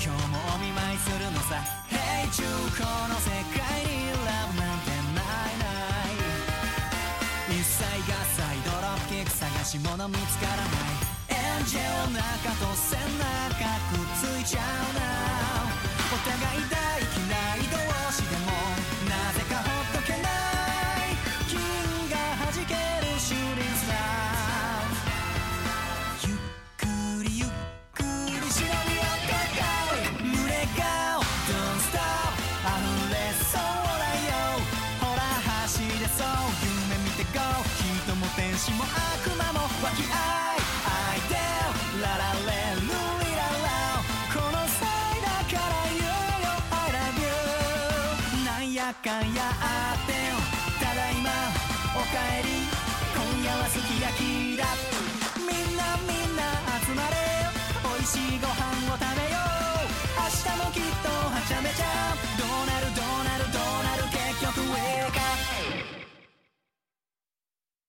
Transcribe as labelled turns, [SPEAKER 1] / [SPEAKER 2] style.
[SPEAKER 1] 今日もお見舞いするのさ Hey 中古の世界にラブなんてないない一切合切ドロップキック探し物見つからないエンジェル中と背中くっついちゃうなれそうだよほら走れそう夢見てこう人も天使も悪魔もわき合い愛でララレルリララこの際だから言うよ I love you なんやかんやあってただいまおかえり今夜はすき焼きだみんなみんな集まれ美味しいご飯